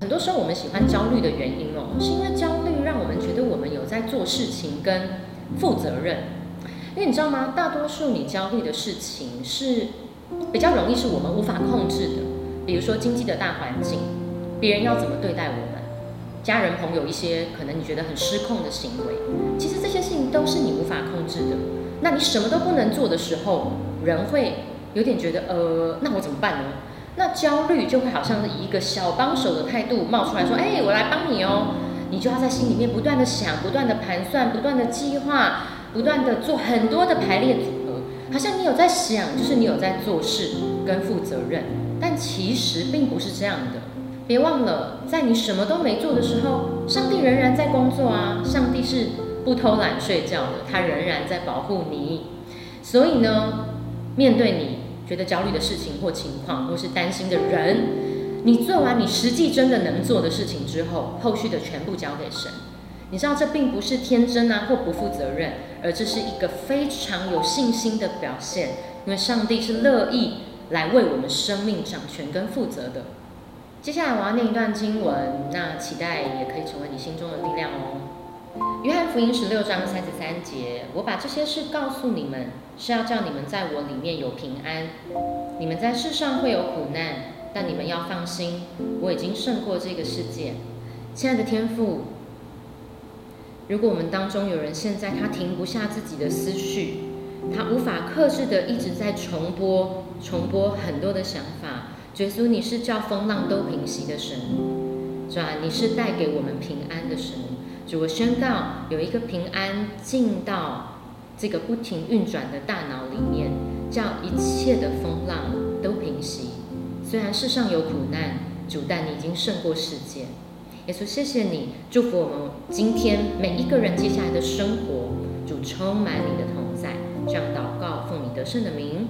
很多时候我们喜欢焦虑的原因哦，是因为焦虑让我们觉得我们有在做事情跟负责任。因为你知道吗？大多数你焦虑的事情是比较容易是我们无法控制的，比如说经济的大环境，别人要怎么对待我们，家人朋友一些可能你觉得很失控的行为，其实这些事情都是你无法控制的。那你什么都不能做的时候，人会有点觉得，呃，那我怎么办呢？那焦虑就会好像是以一个小帮手的态度冒出来说，哎，我来帮你哦。你就要在心里面不断的想，不断的盘算，不断的计划，不断的做很多的排列组合，好像你有在想，就是你有在做事跟负责任，但其实并不是这样的。别忘了，在你什么都没做的时候，上帝仍然在工作啊！上帝是不偷懒睡觉的，他仍然在保护你。所以呢，面对你觉得焦虑的事情或情况，或是担心的人。你做完你实际真的能做的事情之后，后续的全部交给神。你知道这并不是天真啊或不负责任，而这是一个非常有信心的表现。因为上帝是乐意来为我们生命掌权跟负责的。接下来我要念一段经文，那期待也可以成为你心中的力量哦。约翰福音十六章三十三节，我把这些事告诉你们，是要叫你们在我里面有平安。你们在世上会有苦难。但你们要放心，我已经胜过这个世界。亲爱的天父，如果我们当中有人现在他停不下自己的思绪，他无法克制的一直在重播、重播很多的想法。耶稣，你是叫风浪都平息的神，是吧？你是带给我们平安的神。主，我宣告有一个平安进到这个不停运转的大脑里面，叫一切的风浪都平息。虽然世上有苦难，主，但你已经胜过世界。耶稣，谢谢你，祝福我们今天每一个人接下来的生活，主充满你的同在。这样祷告，奉你得胜的名。